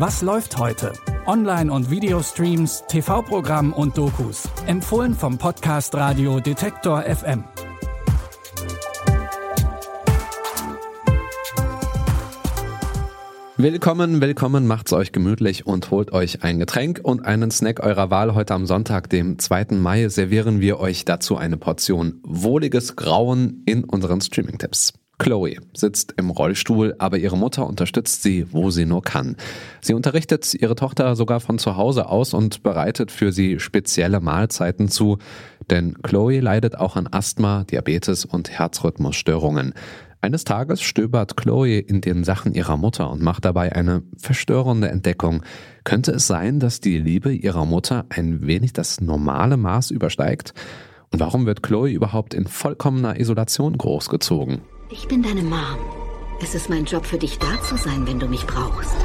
Was läuft heute? Online- und Videostreams, TV-Programm und Dokus. Empfohlen vom Podcast Radio Detektor FM. Willkommen, willkommen, macht's euch gemütlich und holt euch ein Getränk und einen Snack eurer Wahl. Heute am Sonntag, dem 2. Mai, servieren wir euch dazu eine Portion wohliges Grauen in unseren Streaming-Tipps. Chloe sitzt im Rollstuhl, aber ihre Mutter unterstützt sie, wo sie nur kann. Sie unterrichtet ihre Tochter sogar von zu Hause aus und bereitet für sie spezielle Mahlzeiten zu, denn Chloe leidet auch an Asthma, Diabetes und Herzrhythmusstörungen. Eines Tages stöbert Chloe in den Sachen ihrer Mutter und macht dabei eine verstörende Entdeckung. Könnte es sein, dass die Liebe ihrer Mutter ein wenig das normale Maß übersteigt? Und warum wird Chloe überhaupt in vollkommener Isolation großgezogen? Ich bin deine Mom. Es ist mein Job für dich da zu sein, wenn du mich brauchst.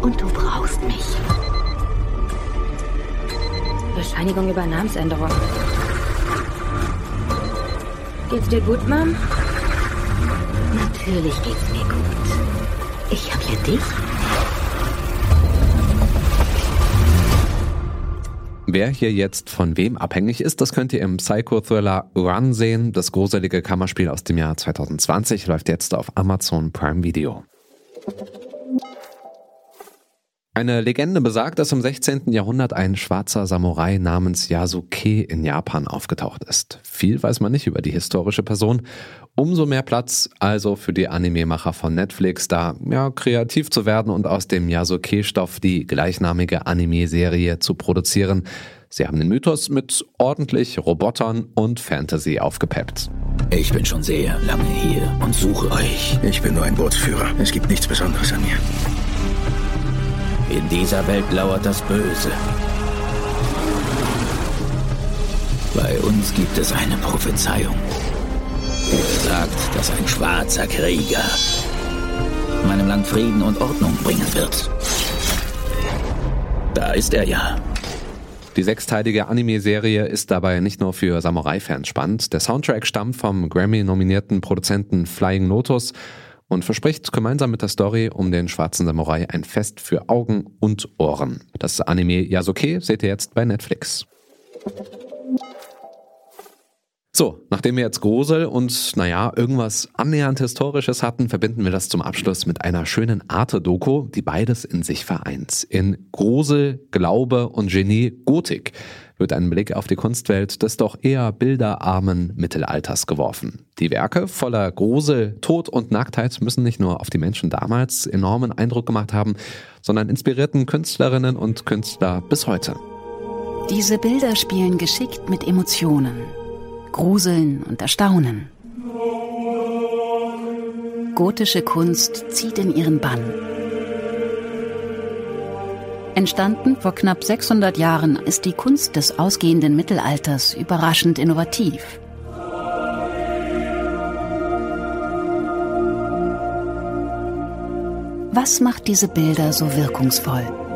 Und du brauchst mich. Bescheinigung über Namensänderung. Geht's dir gut, Mom? Natürlich geht's mir gut. Ich hab ja dich. Wer hier jetzt von wem abhängig ist, das könnt ihr im Psycho-Thriller Run sehen. Das gruselige Kammerspiel aus dem Jahr 2020 läuft jetzt auf Amazon Prime Video. Eine Legende besagt, dass im 16. Jahrhundert ein schwarzer Samurai namens Yasuke in Japan aufgetaucht ist. Viel weiß man nicht über die historische Person. Umso mehr Platz also für die Anime-Macher von Netflix, da ja, kreativ zu werden und aus dem Yasuke-Stoff die gleichnamige Anime-Serie zu produzieren. Sie haben den Mythos mit ordentlich Robotern und Fantasy aufgepeppt. Ich bin schon sehr lange hier und suche euch. Ich bin nur ein Bootsführer. Es gibt nichts Besonderes an mir. In dieser Welt lauert das Böse. Bei uns gibt es eine Prophezeiung. Die sagt, dass ein schwarzer Krieger meinem Land Frieden und Ordnung bringen wird. Da ist er ja. Die sechsteilige Anime-Serie ist dabei nicht nur für Samurai-Fans spannend. Der Soundtrack stammt vom Grammy-nominierten Produzenten Flying Lotus und verspricht gemeinsam mit der Story um den schwarzen Samurai ein Fest für Augen und Ohren. Das Anime Yasuke seht ihr jetzt bei Netflix. So, nachdem wir jetzt Grusel und naja, irgendwas annähernd Historisches hatten, verbinden wir das zum Abschluss mit einer schönen Arte-Doku, die beides in sich vereint. In Grusel, Glaube und Genie Gotik wird ein Blick auf die Kunstwelt des doch eher bilderarmen Mittelalters geworfen. Die Werke voller Grusel, Tod und Nacktheit müssen nicht nur auf die Menschen damals enormen Eindruck gemacht haben, sondern inspirierten Künstlerinnen und Künstler bis heute. Diese Bilder spielen geschickt mit Emotionen, Gruseln und Erstaunen. Gotische Kunst zieht in ihren Bann. Entstanden vor knapp 600 Jahren ist die Kunst des ausgehenden Mittelalters überraschend innovativ. Was macht diese Bilder so wirkungsvoll?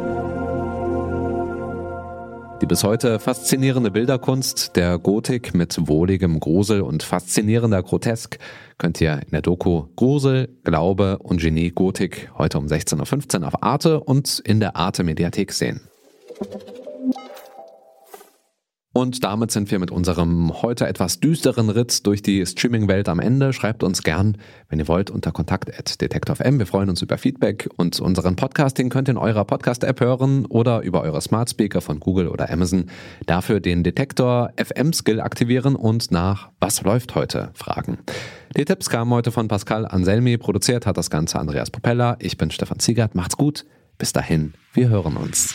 Bis heute faszinierende Bilderkunst der Gotik mit wohligem Grusel und faszinierender Grotesk könnt ihr in der Doku Grusel, Glaube und Genie Gotik heute um 16.15 Uhr auf Arte und in der Arte Mediathek sehen. Und damit sind wir mit unserem heute etwas düsteren Ritt durch die Streaming-Welt am Ende. Schreibt uns gern, wenn ihr wollt, unter kontakt.detektor.fm. Wir freuen uns über Feedback und unseren Podcasting könnt ihr in eurer Podcast-App hören oder über eure Smart Speaker von Google oder Amazon. Dafür den Detektor FM-Skill aktivieren und nach Was läuft heute fragen. Die Tipps kamen heute von Pascal Anselmi. Produziert hat das Ganze Andreas Propeller. Ich bin Stefan Ziegert. Macht's gut. Bis dahin. Wir hören uns.